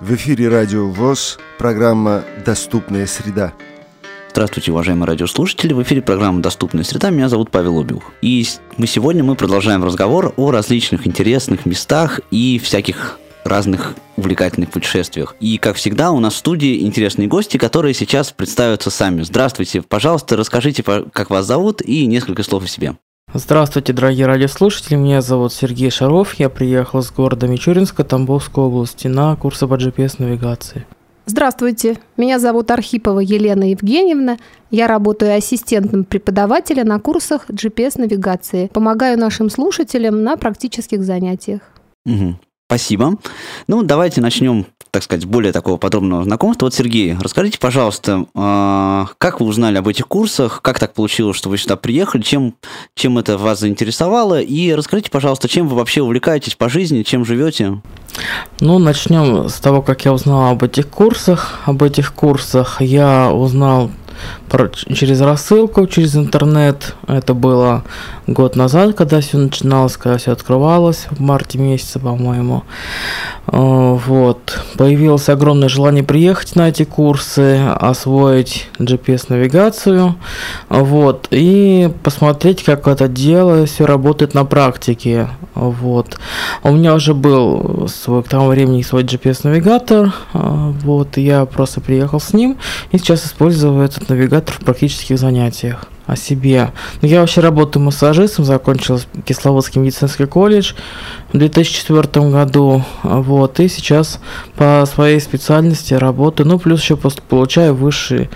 В эфире Радио ВОЗ, программа «Доступная среда». Здравствуйте, уважаемые радиослушатели. В эфире программа «Доступная среда». Меня зовут Павел Обиух. И мы сегодня мы продолжаем разговор о различных интересных местах и всяких разных увлекательных путешествиях. И, как всегда, у нас в студии интересные гости, которые сейчас представятся сами. Здравствуйте, пожалуйста, расскажите, как вас зовут и несколько слов о себе. Здравствуйте, дорогие радиослушатели, меня зовут Сергей Шаров, я приехал с города Мичуринска Тамбовской области на курсы по GPS-навигации. Здравствуйте, меня зовут Архипова Елена Евгеньевна, я работаю ассистентом преподавателя на курсах GPS-навигации, помогаю нашим слушателям на практических занятиях. Угу. Спасибо. Ну, давайте начнем, так сказать, более такого подробного знакомства. Вот, Сергей, расскажите, пожалуйста, а, как вы узнали об этих курсах, как так получилось, что вы сюда приехали, чем, чем это вас заинтересовало, и расскажите, пожалуйста, чем вы вообще увлекаетесь по жизни, чем живете? Ну, начнем с того, как я узнал об этих курсах. Об этих курсах я узнал через рассылку, через интернет. Это было год назад, когда все начиналось, когда все открывалось, в марте месяце, по-моему. Э, вот. Появилось огромное желание приехать на эти курсы, освоить GPS-навигацию, вот, и посмотреть, как это дело все работает на практике. Вот. У меня уже был свой, к тому времени свой GPS-навигатор, э, вот, я просто приехал с ним, и сейчас использую этот навигатор в практических занятиях о себе. Ну, я вообще работаю массажистом, закончил Кисловодский медицинский колледж в 2004 году, вот, и сейчас по своей специальности работаю, ну, плюс еще получаю высшее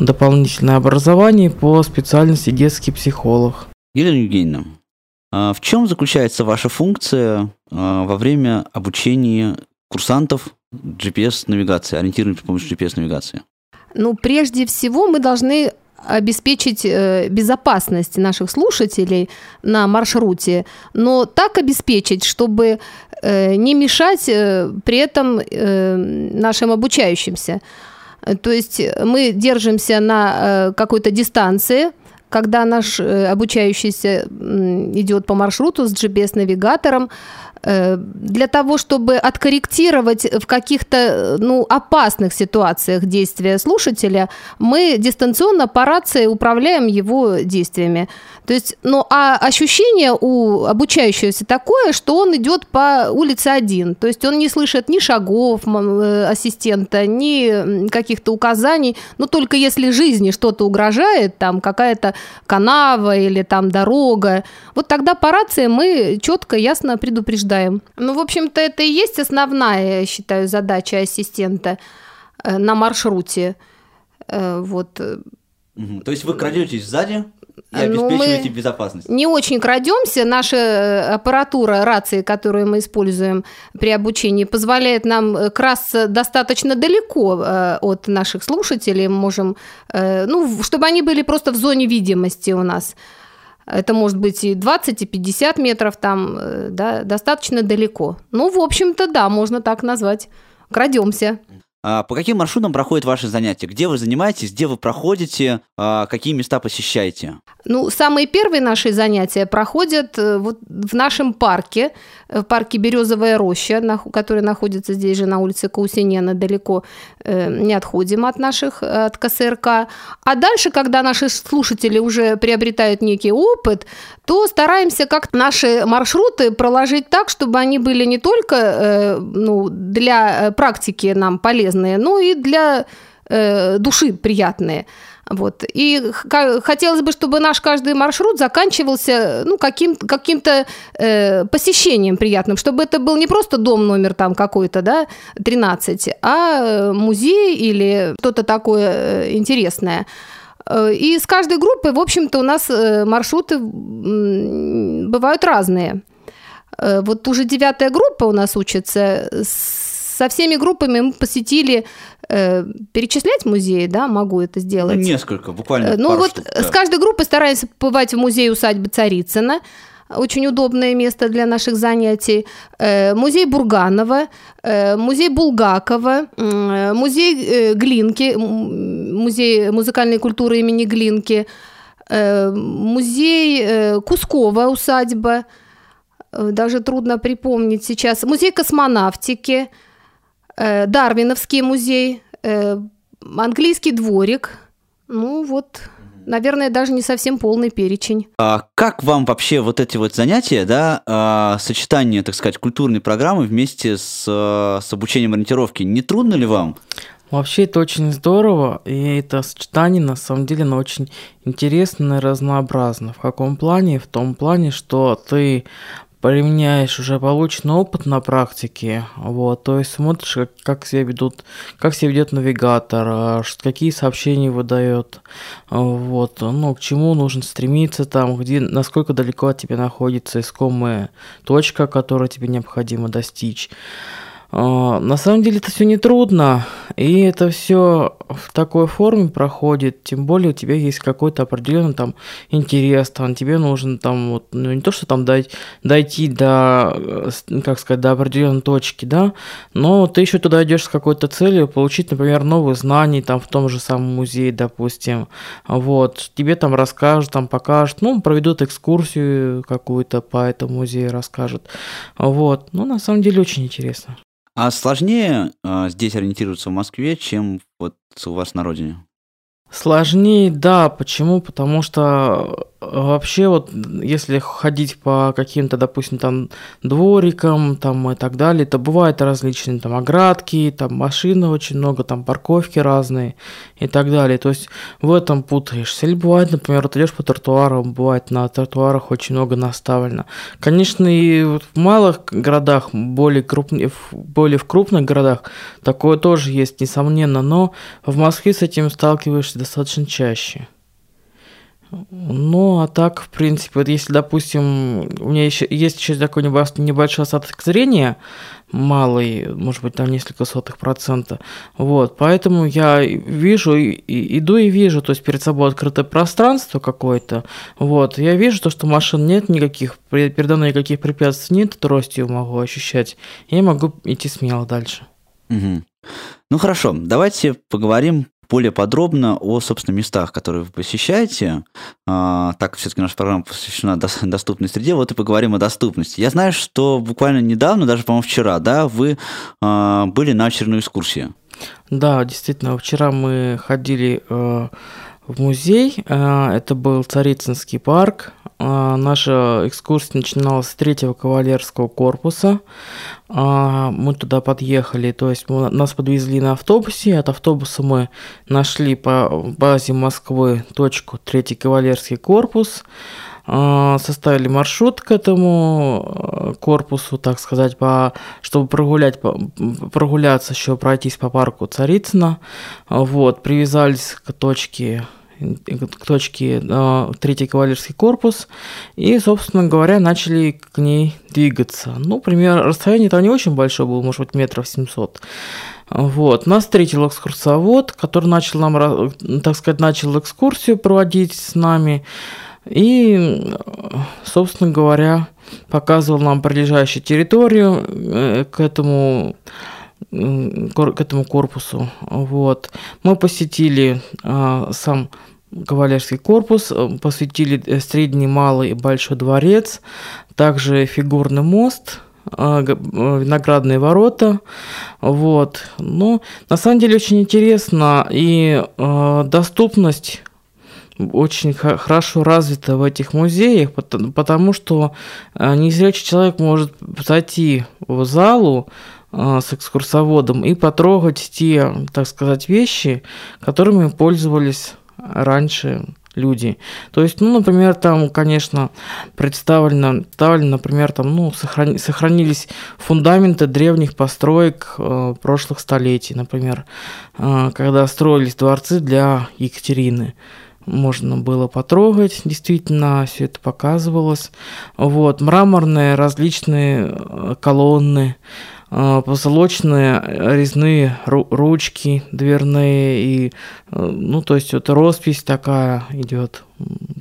дополнительное образование по специальности детский психолог. Елена Евгеньевна, а в чем заключается ваша функция а, во время обучения курсантов GPS-навигации, ориентирования с помощью GPS-навигации? Ну, прежде всего мы должны обеспечить э, безопасность наших слушателей на маршруте, но так обеспечить, чтобы э, не мешать э, при этом нашим обучающимся. То есть мы держимся на какой-то дистанции, когда наш обучающийся идет по маршруту с GPS-навигатором, для того, чтобы откорректировать в каких-то ну, опасных ситуациях действия слушателя, мы дистанционно по рации управляем его действиями. То есть, ну, а ощущение у обучающегося такое, что он идет по улице один. То есть он не слышит ни шагов э, ассистента, ни каких-то указаний. Но только если жизни что-то угрожает, там какая-то канава или там дорога, вот тогда по рации мы четко, ясно предупреждаем. Ну, в общем-то, это и есть основная, я считаю, задача ассистента э, на маршруте. Э, вот. То есть вы крадетесь сзади? и обеспечиваете ну, безопасность. Не очень крадемся. Наша э, аппаратура рации, которую мы используем при обучении, позволяет нам э, красться достаточно далеко э, от наших слушателей. Можем, ну, чтобы они были просто в зоне видимости у нас. Это может быть и 20, и 50 метров там, да, достаточно далеко. Ну, в общем-то, да, можно так назвать. Крадемся. А по каким маршрутам проходят ваши занятия? Где вы занимаетесь, где вы проходите, а какие места посещаете? Ну, самые первые наши занятия проходят э, вот в нашем парке, в парке Березовая роща, который находится здесь же на улице Каусинена, далеко э, не отходим от наших, от КСРК. А дальше, когда наши слушатели уже приобретают некий опыт, то стараемся как наши маршруты проложить так, чтобы они были не только э, ну, для практики нам полезные, но и для души приятные. Вот. И хотелось бы, чтобы наш каждый маршрут заканчивался ну, каким, каким-то э, посещением приятным, чтобы это был не просто дом номер там какой-то, да, 13, а музей или что-то такое э, интересное. Э, и с каждой группой, в общем-то, у нас э, маршруты бывают разные. Вот уже девятая группа у нас учится. Со всеми группами мы посетили Э, перечислять музеи, да, могу это сделать. Ну, несколько, буквально. Э, ну вот штук, да. с каждой группой стараемся побывать в музее усадьбы Царицына. Очень удобное место для наших занятий. Э, музей Бурганова, музей Булгакова, музей Глинки, музей музыкальной культуры имени Глинки, музей Кускова усадьба – э, даже трудно припомнить сейчас. Музей космонавтики, э, Дарвиновский музей, э, английский дворик. Ну вот, наверное, даже не совсем полный перечень. А как вам вообще вот эти вот занятия, да, а, сочетание, так сказать, культурной программы вместе с, а, с обучением ориентировки? Не трудно ли вам? Вообще это очень здорово, и это сочетание на самом деле оно очень интересно и разнообразно. В каком плане? В том плане, что ты применяешь уже полученный опыт на практике, вот, то есть смотришь, как, как себя ведут, как себя ведет навигатор, а, какие сообщения выдает, вот, ну, к чему нужно стремиться там, где, насколько далеко от тебя находится искомая точка, которую тебе необходимо достичь. А, на самом деле это все не трудно, и это все в такой форме проходит, тем более у тебя есть какой-то определенный там интерес, там тебе нужно там вот, ну не то, что там дать, дойти до, э, как сказать, до определенной точки, да, но ты еще туда идешь с какой-то целью, получить, например, новые знания там в том же самом музее, допустим, вот, тебе там расскажут, там покажут, ну, проведут экскурсию какую-то по этому музею, расскажут, вот, ну, на самом деле очень интересно. А сложнее э, здесь ориентироваться в Москве, чем вот у вас на родине? Сложнее, да. Почему? Потому что вообще вот если ходить по каким-то, допустим, там дворикам там и так далее, то бывают различные там оградки, там машины очень много, там парковки разные и так далее. То есть в этом путаешься. Или бывает, например, вот идешь по тротуарам, бывает на тротуарах очень много наставлено. Конечно, и в малых городах, более, крупных, более в крупных городах такое тоже есть, несомненно, но в Москве с этим сталкиваешься достаточно чаще. Ну, а так, в принципе, вот если, допустим, у меня еще есть еще такой небольшой остаток зрения, малый, может быть, там несколько сотых процента, вот, поэтому я вижу, и, иду и вижу, то есть перед собой открытое пространство какое-то, вот, я вижу то, что машин нет никаких, передо мной никаких препятствий нет, тростью могу ощущать, и могу идти смело дальше. Угу. Ну хорошо, давайте поговорим более подробно о, собственно, местах, которые вы посещаете. А, так, все-таки наша программа посвящена доступной среде. Вот и поговорим о доступности. Я знаю, что буквально недавно, даже, по-моему, вчера, да, вы а, были на очередной экскурсии. Да, действительно, вчера мы ходили э, в музей. Э, это был Царицынский парк. Э, наша экскурсия начиналась с третьего кавалерского корпуса. Э, мы туда подъехали, то есть нас подвезли на автобусе. От автобуса мы нашли по базе Москвы точку третий кавалерский корпус составили маршрут к этому корпусу, так сказать, по, чтобы прогулять, прогуляться еще, пройтись по парку Царицына. Вот, привязались к точке к точке э, третий кавалерский корпус и, собственно говоря, начали к ней двигаться. Ну, пример, расстояние там не очень большое было, может быть, метров 700. Вот. Нас встретил экскурсовод, который начал нам, так сказать, начал экскурсию проводить с нами. И, собственно говоря, показывал нам прилежащую территорию э, к этому к этому корпусу. Вот. Мы посетили а, сам кавалерский корпус, э, посвятили э, средний, малый и большой дворец, также фигурный мост, э, виноградные ворота, вот. Ну, на самом деле очень интересно и э, доступность очень хорошо развита в этих музеях, потому что незрячий человек может зайти в залу с экскурсоводом и потрогать те, так сказать, вещи, которыми пользовались раньше люди. То есть, ну, например, там, конечно, представлено, представлено например, там, ну, сохрани, сохранились фундаменты древних построек э, прошлых столетий, например, э, когда строились дворцы для Екатерины можно было потрогать, действительно, все это показывалось. Вот, мраморные различные э, колонны, а, позолоченные резные ручки дверные и э, ну то есть это роспись такая идет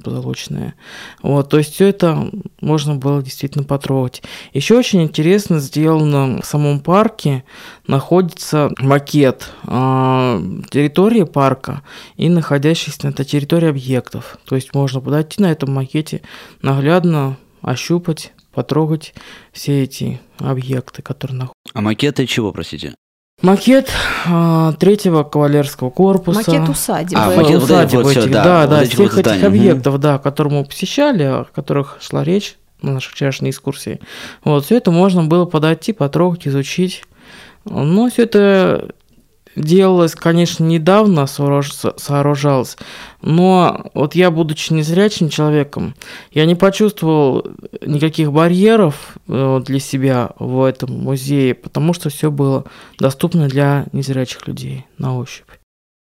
позолоченная. Вот то есть все это можно было действительно потрогать. Еще очень интересно сделано в самом парке находится макет э, территории парка и находящихся на этой территории объектов. То есть можно подойти на этом макете наглядно ощупать, потрогать все эти объекты, которые находятся. А макеты чего, простите? Макет а, третьего кавалерского корпуса. Макет усадьбы. А, Э, макет вот усадьб это вот этих, да, да, вот да, всех вот этих объектов, да, которые мы посещали, о которых шла речь на нашей вчерашней экскурсии. Вот, все это можно было подойти, потрогать, изучить. Но все это делалось, конечно, недавно сооруж- сооружалось, но вот я, будучи незрячим человеком, я не почувствовал никаких барьеров э, для себя в этом музее, потому что все было доступно для незрячих людей на ощупь.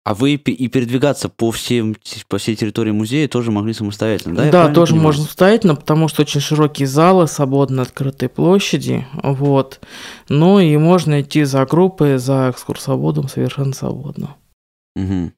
А вы и передвигаться по, всем, по всей территории музея тоже могли самостоятельно, да? я Да, тоже понимаю? можно самостоятельно, потому что очень широкие залы, свободно открытые площади, вот. Ну и можно идти за группой, за экскурсоводом совершенно свободно. Мгм.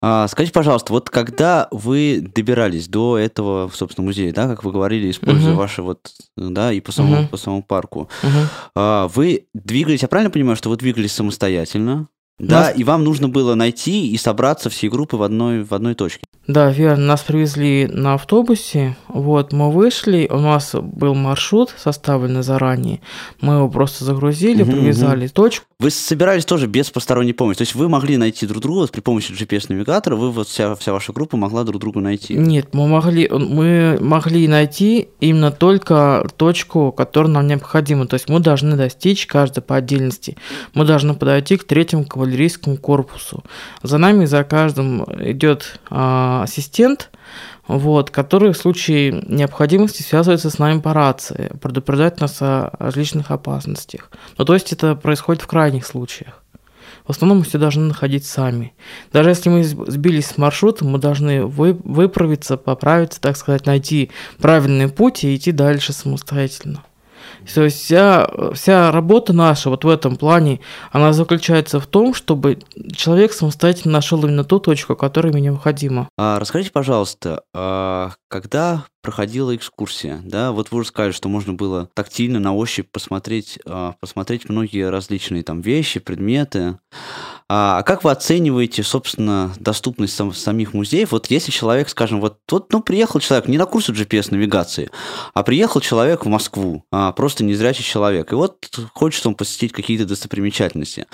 А, скажите, пожалуйста, вот когда вы добирались до этого, собственно, музея, да, как вы говорили, используя Мгм. ваши вот, да, и по самому, Мгм. по самому парку, Мгм. а, вы двигались, я правильно понимаю, что вы двигались самостоятельно, да, Нас- и вам нужно было найти и собраться всей группы в одной, в одной точке? Да, верно, нас привезли на автобусе, вот, мы вышли, у нас был маршрут составленный заранее, мы его просто загрузили, Мгм, привязали точку, Вы собирались тоже без посторонней помощи, то есть вы могли найти друг друга вот при помощи GPS-навигатора, вы вот вся, вся ваша группа могла друг друга найти? Нет, мы могли, мы могли найти именно только точку, которая нам необходима. То есть мы должны достичь каждой по отдельности. Мы должны подойти к третьему кавалерийскому корпусу. За нами, за каждым идет а, ассистент, вот, который в случае необходимости связывается с нами по рации, предупреждает нас о различных опасностях. Ну, то есть это происходит в крайних случаях. В основном мы все должны находить сами. Даже если мы сб- сбились с маршрута, мы должны вы, выправиться, поправиться, так сказать, найти правильный путь и идти дальше самостоятельно. То есть вся, вся работа наша вот в этом плане, она заключается в том, чтобы человек самостоятельно нашел именно ту точку, которая ему необходима. А, расскажите, пожалуйста, а, когда проходила экскурсия, да, вот вы уже сказали, что можно было тактильно на ощупь посмотреть, а, посмотреть многие различные там вещи, предметы. А а как вы оцениваете, собственно, доступность сам- самих музеев? Вот если человек, скажем, вот, вот ну, приехал человек не на курсы GPS-навигации, а приехал человек в Москву, а, просто незрячий человек, и вот хочет он посетить какие-то достопримечательности.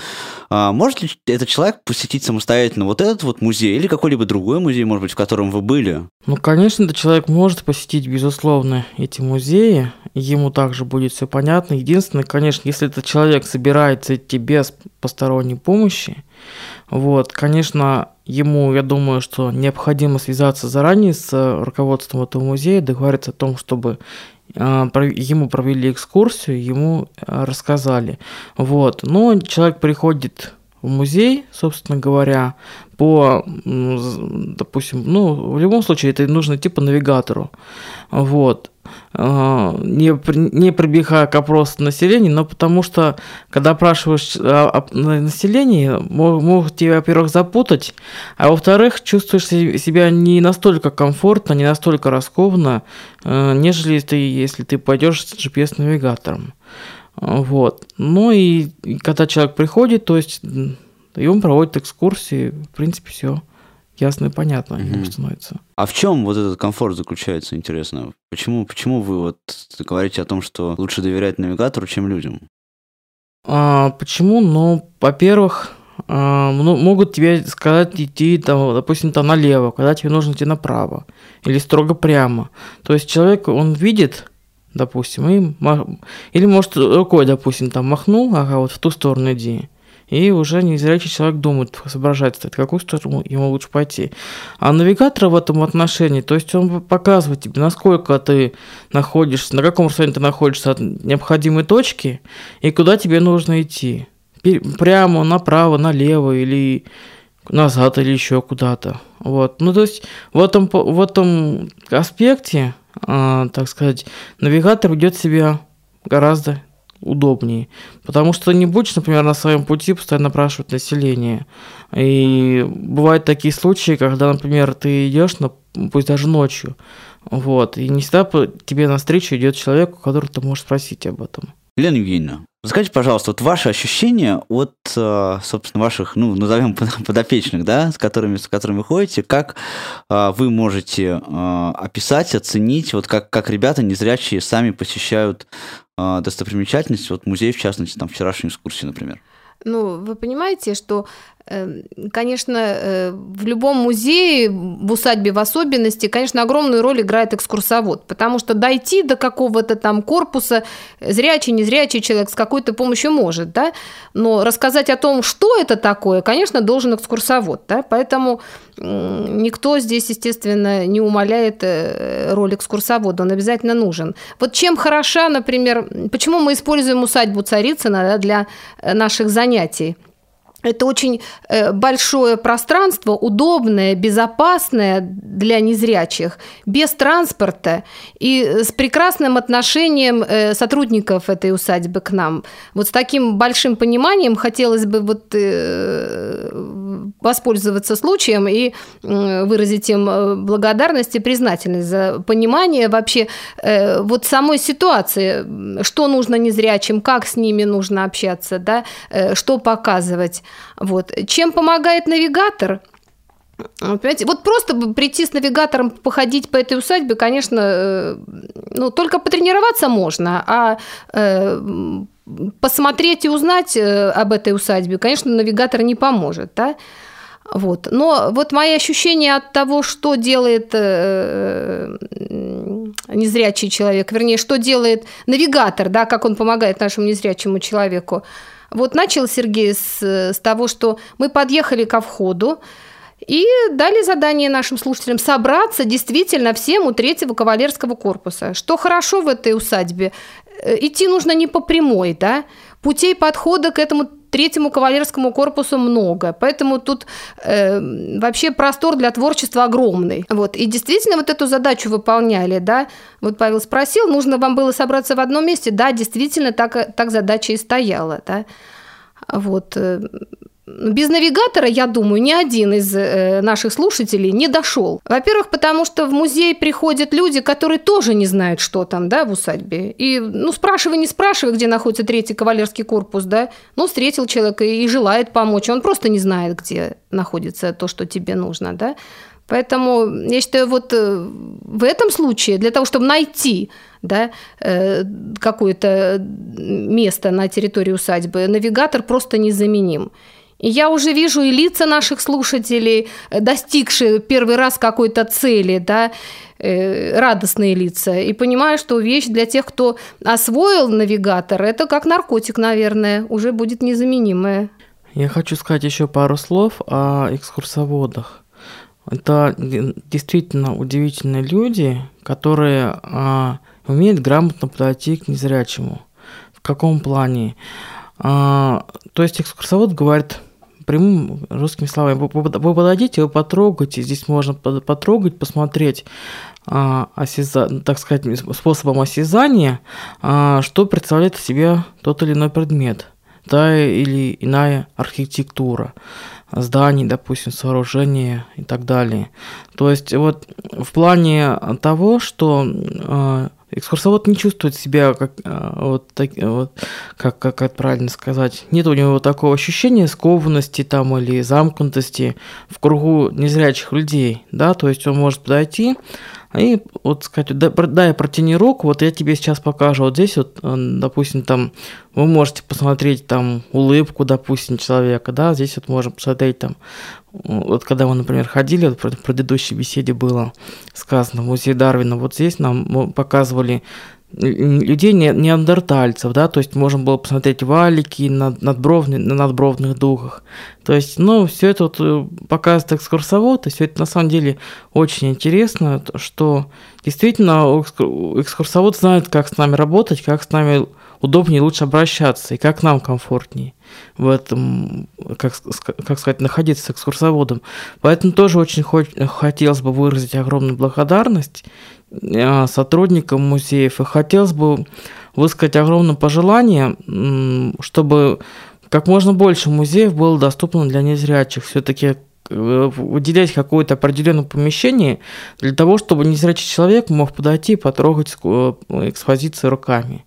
А, может ли этот человек посетить самостоятельно вот этот вот музей или какой-либо другой музей, может быть, в котором вы были? Ну, конечно, этот человек может посетить, безусловно, эти музеи, ему также будет все понятно. Единственное, конечно, если этот человек собирается идти без посторонней помощи, вот, конечно, ему, я думаю, что необходимо связаться заранее с руководством этого музея, договориться о том, чтобы про- ему провели экскурсию, ему э, рассказали. Вот. Но человек приходит в музей, собственно говоря, по, допустим, ну, в любом случае это нужно идти по навигатору. Вот. А, Не, не прибегая к опросу населения, но потому что, когда опрашиваешь на- население, мо- могут тебя, во-первых, запутать, а во-вторых, чувствуешь се- себя не настолько комфортно, не настолько раскованно, э, нежели ты, если ты пойдешь с GPS-навигатором. Вот. Ну и, когда человек приходит, то есть и он проводит экскурсии, в принципе, все ясно и понятно Мгм. становится. А в чем вот этот комфорт заключается, интересно? Почему, почему вы вот говорите о том, что лучше доверять навигатору, чем людям? А, почему? Ну, во-первых, а, ну, могут тебе сказать идти, там, допустим, там налево, когда тебе нужно идти направо, или строго прямо. То есть человек, он видит, допустим, и или может рукой, допустим, там махнул, ага, вот в ту сторону иди. И уже незрячий человек думает, соображает, в какую сторону ему лучше пойти. А навигатор в этом отношении, то есть он показывает тебе, насколько ты находишься, на каком расстоянии ты находишься от необходимой точки, и куда тебе нужно идти. Прямо, направо, налево или назад или еще куда-то. Вот. Ну, то есть в этом, в этом аспекте, а, так сказать, навигатор ведет себя гораздо удобнее. Потому что не будешь, например, на своем пути постоянно опрашивать население. И бывают такие случаи, когда, например, ты идешь, на, пусть даже ночью, вот, и не всегда тебе навстречу идет человек, у которого ты можешь спросить об этом. Елена Евгеньевна, Скажите, пожалуйста, вот ваши ощущения от, э, собственно, ваших, ну, назовем подопечных, да, с которыми, с которыми вы ходите, как э, вы можете э, описать, оценить, вот как, как ребята незрячие сами посещают достопримечательности, вот музей, в частности, там, вчерашнюю экскурсию, например? Ну, вы понимаете, что конечно, э, в любом музее, в усадьбе в особенности, конечно, огромную роль играет экскурсовод, потому что дойти до какого-то там корпуса зрячий, незрячий человек с какой-то помощью может, да, но рассказать о том, что это такое, конечно, должен экскурсовод, да, поэтому никто здесь, естественно, не умаляет э, роль экскурсовода, он обязательно нужен. Вот чем хороша, например, почему мы используем усадьбу Царицына да, для э, наших занятий – это очень э, большое пространство, удобное, безопасное для незрячих, без транспорта и с прекрасным отношением э, сотрудников этой усадьбы к нам. Вот с таким большим пониманием хотелось бы вот э, воспользоваться случаем и выразить им благодарность и признательность за понимание вообще вот самой ситуации, что нужно незрячим, как с ними нужно общаться, да, что показывать. Вот. Чем помогает навигатор? Понимаете? Вот просто прийти с навигатором, походить по этой усадьбе, конечно, э, ну, только потренироваться можно, а э, посмотреть и узнать э, об этой усадьбе, конечно, навигатор не поможет, да? Вот. Но вот мои ощущения от того, что делает незрячий человек, вернее, что делает навигатор, да, как он помогает нашему незрячему человеку, вот начал Сергей с, с того, что мы подъехали ко входу, и дали задание нашим слушателям собраться действительно всем у третьего кавалерского корпуса. Что хорошо в этой усадьбе, э, идти нужно не по прямой, да, путей подхода к этому третьему кавалерскому корпусу много, поэтому тут э, вообще простор для творчества огромный. Вот. И действительно вот эту задачу выполняли, да, вот Павел спросил, нужно вам было собраться в одном месте, да, действительно так, так задача и стояла, да. Вот. Без навигатора, я думаю, ни один из э, наших слушателей не дошел. Во-первых, потому что в музей приходят люди, которые тоже не знают, что там, да, в усадьбе. И, ну, спрашивай, не спрашивай, где находится третий кавалерский корпус, да. Ну, встретил человека и желает помочь. Он просто не знает, где находится то, что тебе нужно, да. Поэтому я считаю, вот э, в этом случае для того, чтобы найти да, э, какое-то место на территории усадьбы, навигатор просто незаменим. И я уже вижу и лица наших слушателей, э, достигшие первый раз какой-то цели, да, радостные лица. И понимаю, что вещь для тех, кто освоил навигатор, это как наркотик, наверное, уже будет незаменимая. Я хочу сказать еще пару слов о экскурсоводах. Это действительно удивительные люди, которые а, умеют грамотно подойти к незрячему. В каком плане? А, то есть экскурсовод говорит прямым русскими словами, вы, подойдите, вы потрогаете, здесь можно потрогать, посмотреть, а, осяза, так сказать, способом осязания, а, что представляет себе тот или иной предмет, та или иная архитектура зданий, допустим, сооружения и так далее. То есть вот в плане того, что э, экскурсовод не чувствует себя как э, вот, так, вот как, как это правильно сказать, нет у него такого ощущения скованности там или замкнутости в кругу незрячих людей, да, то есть он может подойти, и вот сказать, дай протяни руку, вот я тебе сейчас покажу. Вот здесь вот, допустим, там вы можете посмотреть там улыбку, допустим, человека, да, здесь вот можем посмотреть там, вот когда мы, например, ходили, вот в предыдущей беседе было сказано в музее Дарвина, вот здесь нам показывали людей не, неандертальцев, да, то есть можно было посмотреть валики, над, надбровные, на надбровных духах. То есть, ну, все это вот э, показывает экскурсовод, и все это на самом деле очень интересно, что действительно экскурсовод знает, как с нами работать, как с нами удобнее лучше обращаться, и как нам комфортнее в этом, как, как сказать, находиться с экскурсоводом. Поэтому тоже очень хотелось бы выразить огромную благодарность Э, сотрудникам музеев. И хотелось бы высказать огромное пожелание, чтобы как можно больше музеев было доступно для незрячих. Все-таки э, выделять какое-то определенное помещение для того, чтобы незрячий человек мог подойти и потрогать э, экспозиции руками.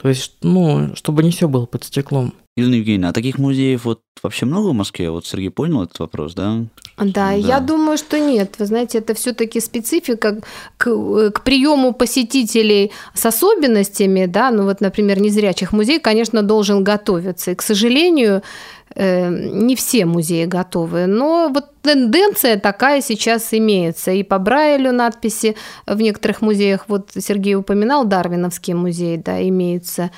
То есть, ну, чтобы не все было под стеклом. Елена Евгеньевна, а таких музеев вот вообще много в Москве? Вот Сергей понял этот вопрос, да? Да, да. я думаю, что нет. Вы знаете, это все-таки специфика к, к приему посетителей с особенностями, да, ну вот, например, незрячих музей, конечно, должен готовиться. И, к сожалению, э, не все музеи готовы, но вот тенденция такая сейчас имеется. И по Брайлю надписи в некоторых музеях, вот Сергей упоминал, Дарвиновский музей, да, имеется.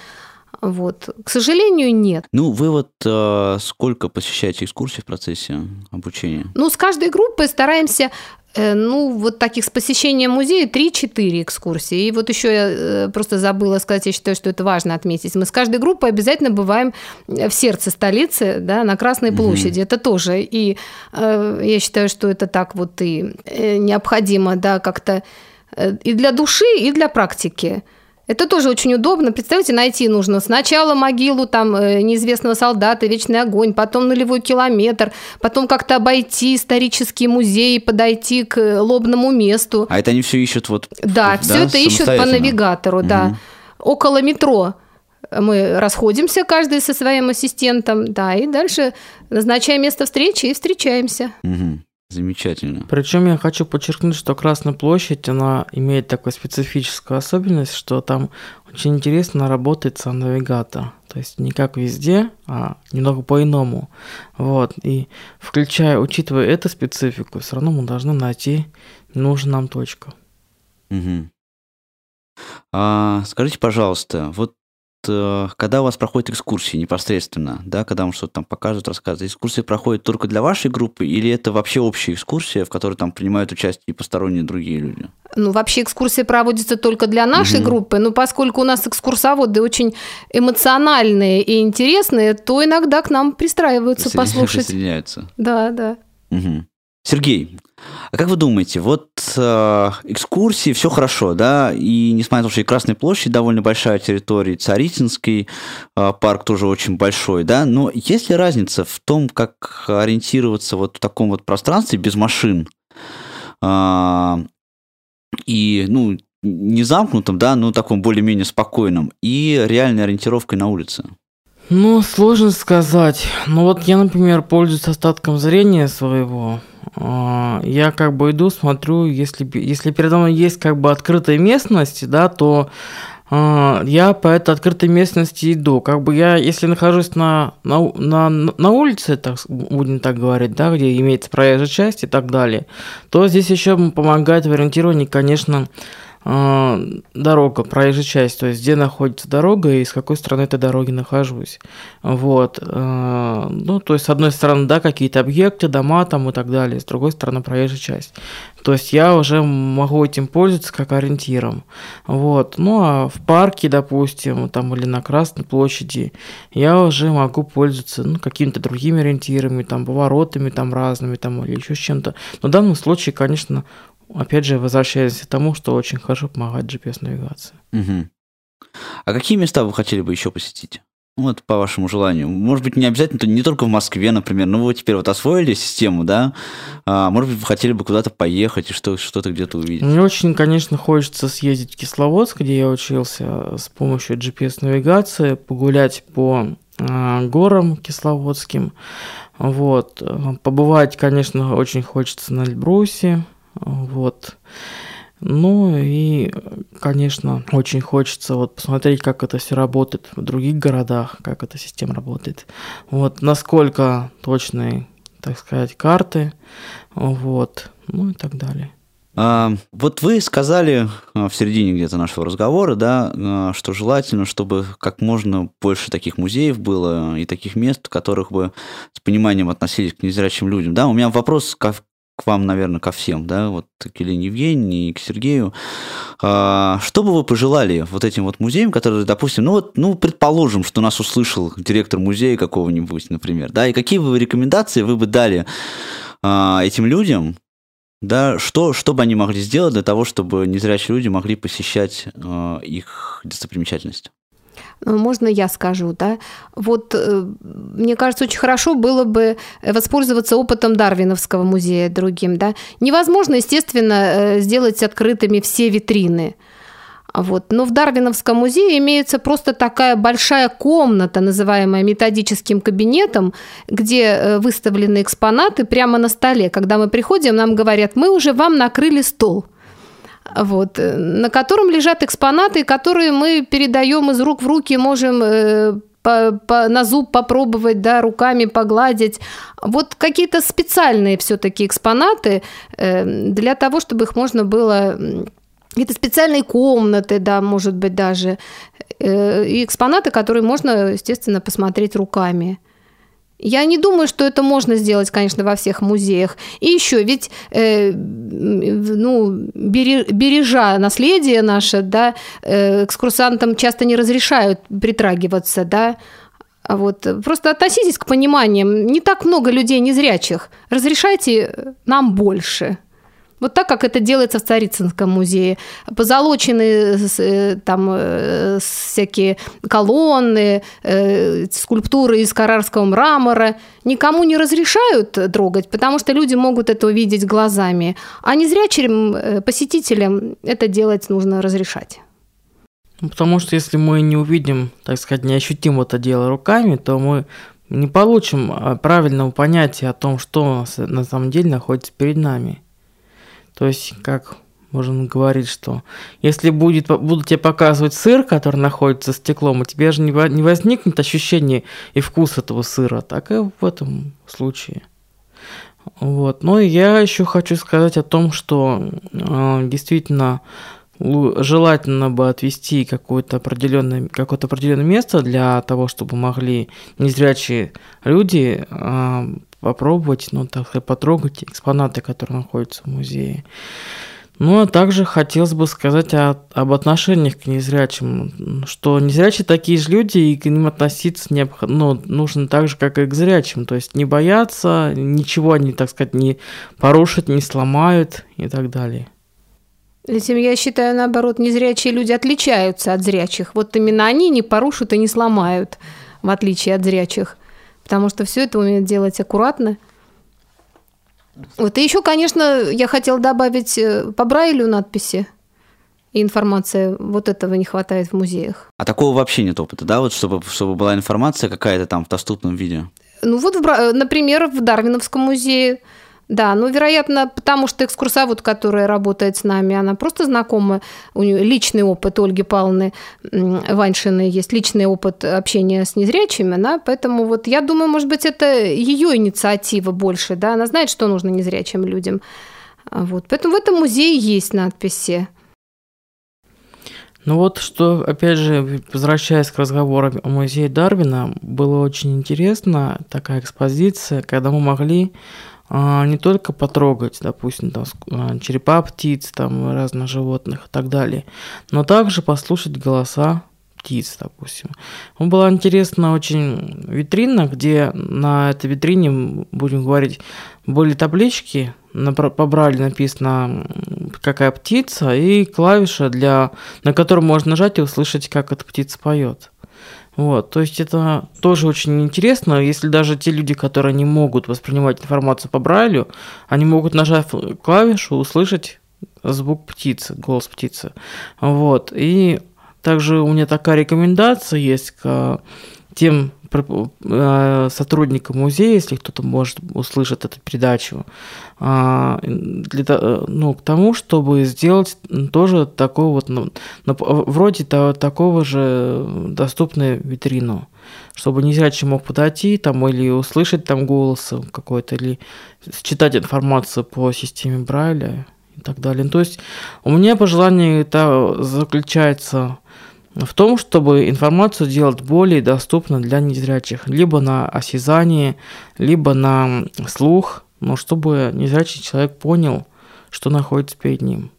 Вот. К сожалению, нет. Ну, вы вот э, сколько посещаете экскурсий в процессе обучения? Ну, с каждой группой стараемся ну, вот таких с посещением музея 3-4 экскурсии. И вот еще я э, просто забыла сказать, я считаю, что это важно отметить. Мы с каждой группой обязательно бываем в сердце столицы, да, на Красной площади. Угу. Это тоже. И э, я считаю, что это так вот и необходимо, да, как-то и для души, и для практики. Это тоже очень удобно. Представьте, найти нужно сначала могилу там э, неизвестного солдата, вечный огонь, потом нулевой километр, потом как-то обойти исторический музей, подойти к лобному месту. А это они все ищут вот. Да, все это ищут по навигатору, угу. да. Около метро мы расходимся каждый со своим ассистентом, да, и дальше назначаем место встречи и встречаемся. Угу. Замечательно. Причем я хочу подчеркнуть, что Красная площадь, она имеет такую специфическую особенность, что там очень интересно работает сам навигатор. То есть не как везде, а немного по-иному. Вот. И включая, учитывая эту специфику, все равно мы должны найти нужную нам точку. Угу. А, скажите, пожалуйста, вот когда у вас проходят экскурсии непосредственно, да, когда вам что-то там показывают, рассказывают, экскурсии проходят только для вашей группы или это вообще общая экскурсия, в которой там принимают участие и посторонние другие люди? Ну, вообще экскурсия проводится только для нашей угу. группы, но поскольку у нас экскурсоводы очень эмоциональные и интересные, то иногда к нам пристраиваются послушать. Присоединяются. Да, да. Угу. Сергей, а как вы думаете, вот э, экскурсии, все хорошо, да, и несмотря на то, что и Красная площадь довольно большая территория, Царитинский э, парк тоже очень большой, да, но есть ли разница в том, как ориентироваться вот в таком вот пространстве без машин? Э, и, ну, не замкнутом, да, но таком более-менее спокойном, и реальной ориентировкой на улице? Ну, сложно сказать. Ну вот я, например, пользуюсь остатком зрения своего. А, я как бы иду, смотрю, если, если передо мной есть как бы открытая местность, да, то а, я по этой открытой местности иду. Как бы я, если нахожусь на, на, на, на улице, так, будем так говорить, да, где имеется проезжая часть и так далее, то здесь еще помогает в ориентировании, конечно, дорога, проезжая часть, то есть где находится дорога и с какой стороны этой дороги нахожусь. Вот. А, ну, то есть, с одной стороны, да, какие-то объекты, дома там и так далее, с другой стороны, проезжая часть. То есть, я уже могу этим пользоваться как ориентиром. Вот. Ну, а в парке, допустим, там или на Красной площади, я уже могу пользоваться ну, какими-то другими ориентирами, там, поворотами там разными, там, или еще чем-то. Но в данном случае, конечно, Опять же, возвращаясь к тому, что очень хорошо помогает GPS-навигация. Угу. А какие места вы хотели бы еще посетить? Вот по вашему желанию. Может быть, не обязательно, не только в Москве, например. Ну, вы теперь вот освоили систему, да? А, может быть, вы хотели бы куда-то поехать и что, что-то где-то увидеть? Мне очень, конечно, хочется съездить в Кисловодск, где я учился с помощью GPS-навигации, погулять по а, горам кисловодским. Вот. Побывать, конечно, очень хочется на Эльбрусе, вот. Ну и, конечно, очень хочется вот посмотреть, как это все работает в других городах, как эта система работает. Вот, насколько точные, так сказать, карты, вот, ну и так далее. А, вот вы сказали а, в середине где-то нашего разговора, да, а, что желательно, чтобы как можно больше таких музеев было и таких мест, в которых бы с пониманием относились к незрячим людям. Да, у меня вопрос к вам, наверное, ко всем, да, вот к Елене Евгеньевне и к Сергею. А, что бы вы пожелали вот этим вот музеям, которые, допустим, ну вот, ну, предположим, что нас услышал директор музея какого-нибудь, например, да, и какие бы рекомендации вы бы дали а, этим людям, да, что, что бы они могли сделать для того, чтобы незрячие люди могли посещать а, их достопримечательность? Ну, можно я скажу, да? Вот э, мне кажется, очень хорошо было бы воспользоваться опытом Дарвиновского музея другим, да? Невозможно, естественно, э, сделать открытыми все витрины. Вот. Но в Дарвиновском музее имеется просто такая большая комната, называемая методическим кабинетом, где э, выставлены экспонаты прямо на столе. Когда мы приходим, нам говорят, мы уже вам накрыли стол вот, э, на котором лежат экспонаты, которые мы передаем из рук в руки, можем э, по, по, на зуб попробовать, да, руками погладить. Вот какие-то специальные все-таки экспонаты э, для того, чтобы их можно было какие-то специальные комнаты, да, может быть, даже, э, и экспонаты, которые можно, естественно, посмотреть руками. Я не думаю, что это можно сделать, конечно, во всех музеях. И еще, ведь э, ну, бережа наследие наше, да, э, экскурсантам часто не разрешают притрагиваться, да, а вот просто относитесь к пониманиям. Не так много людей незрячих. Разрешайте нам больше. Вот так, как это делается в Царицынском музее. Позолоченные э, там э, всякие колонны, э, скульптуры из карарского мрамора. Никому не разрешают трогать, потому что люди могут это увидеть глазами. А незрячим посетителям это делать нужно разрешать. Ну, потому что если мы не увидим, так сказать, не ощутим это дело руками, то мы не получим а, правильного понятия о том, что на самом деле находится перед нами. То есть, как можно говорить, что если будет, будут тебе показывать сыр, который находится за стеклом, у тебя же не, не возникнет ощущение и вкус этого сыра, так и в этом случае. Вот. Но я еще хочу сказать о том, что э, действительно желательно бы отвести какое-то определенное, какое-то определенное место для того, чтобы могли незрячие люди э, попробовать, ну, так сказать, потрогать экспонаты, которые находятся в музее. Ну, а также хотелось бы сказать о, об отношениях к незрячим, что незрячие такие же люди, и к ним относиться необх... ну, нужно так же, как и к зрячим, то есть не бояться, ничего они, так сказать, не порушат, не сломают и так далее. Этим я считаю, наоборот, незрячие люди отличаются от зрячих. Вот именно они не порушат и не сломают, в отличие от зрячих потому что все это умеют делать аккуратно. Вот и еще, конечно, я хотела добавить э, по Брайлю надписи и информация. Вот этого не хватает в музеях. А такого вообще нет опыта, да? Вот чтобы, чтобы была информация какая-то там в доступном виде? Ну вот, например, в Дарвиновском музее да, ну, вероятно, потому что экскурсовод, которая работает с нами, она просто знакома, у нее личный опыт Ольги Павловны Ваншиной есть, личный опыт общения с незрячими, она, поэтому вот я думаю, может быть, это ее инициатива больше, да, она знает, что нужно незрячим людям. А вот, поэтому в этом музее есть надписи. Ну вот, что, опять же, возвращаясь к разговору о музее Дарвина, было очень интересно такая экспозиция, когда мы могли не только потрогать, допустим, там, а, черепа птиц, там, разных животных и так далее, но также послушать голоса птиц, допустим. Ну, была интересна очень витрина, где на этой витрине, будем говорить, были таблички, на, побрали написано, какая птица, и клавиша, для, на которую можно нажать и услышать, как эта птица поет. Вот, то есть это тоже очень интересно, если даже те люди, которые не могут воспринимать информацию по Брайлю, они могут нажать клавишу, услышать звук птицы, голос птицы. Вот, и также у меня такая рекомендация есть к тем Э, сотрудникам музея, если кто-то может услышать эту передачу, а, для, э, ну, к тому, чтобы сделать тоже такого вот, ну, вроде того, такого же доступную витрину, чтобы незрячий мог подойти там или услышать там голос какой-то, или читать информацию по системе Брайля и так далее. То есть у меня пожелание это заключается в том, чтобы информацию сделать более доступной для незрячих, либо на осязание, либо на слух, но чтобы незрячий человек понял, что находится перед ним.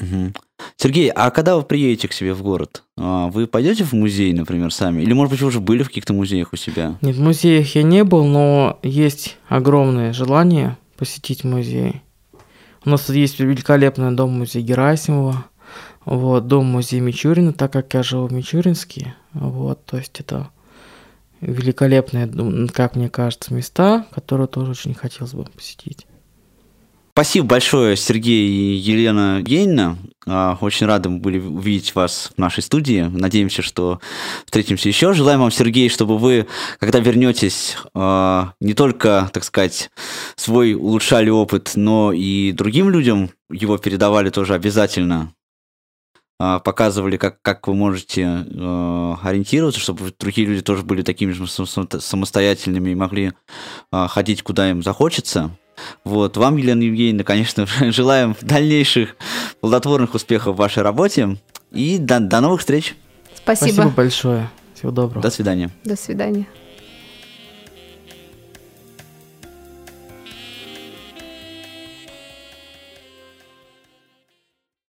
Угу. Сергей, а когда вы приедете к себе в город, а, вы пойдете в музей, например, сами? Или, может быть, вы уже были в каких-то музеях у себя? Нет, в музеях я не был, но есть огромное желание посетить музей. У нас тут есть великолепный дом-музей Герасимова, вот, дом музей Мичурина, так как я живу в Мичуринске, вот, то есть это великолепные, как мне кажется, места, которые тоже очень хотелось бы посетить. Спасибо большое, Сергей и Елена Гейна. А, очень рады мы были увидеть вас в нашей студии. Надеемся, что встретимся еще. Желаем вам, Сергей, чтобы вы, когда вернетесь, а, не только, так сказать, свой улучшали опыт, но и другим людям его передавали тоже обязательно показывали, как, как вы можете э, ориентироваться, чтобы другие люди тоже были такими же самостоятельными и могли э, ходить, куда им захочется. Вот, вам, Елена Евгеньевна, конечно, желаем дальнейших плодотворных успехов в вашей работе и до, до новых встреч. Спасибо. Спасибо большое. Всего доброго. До свидания. До свидания.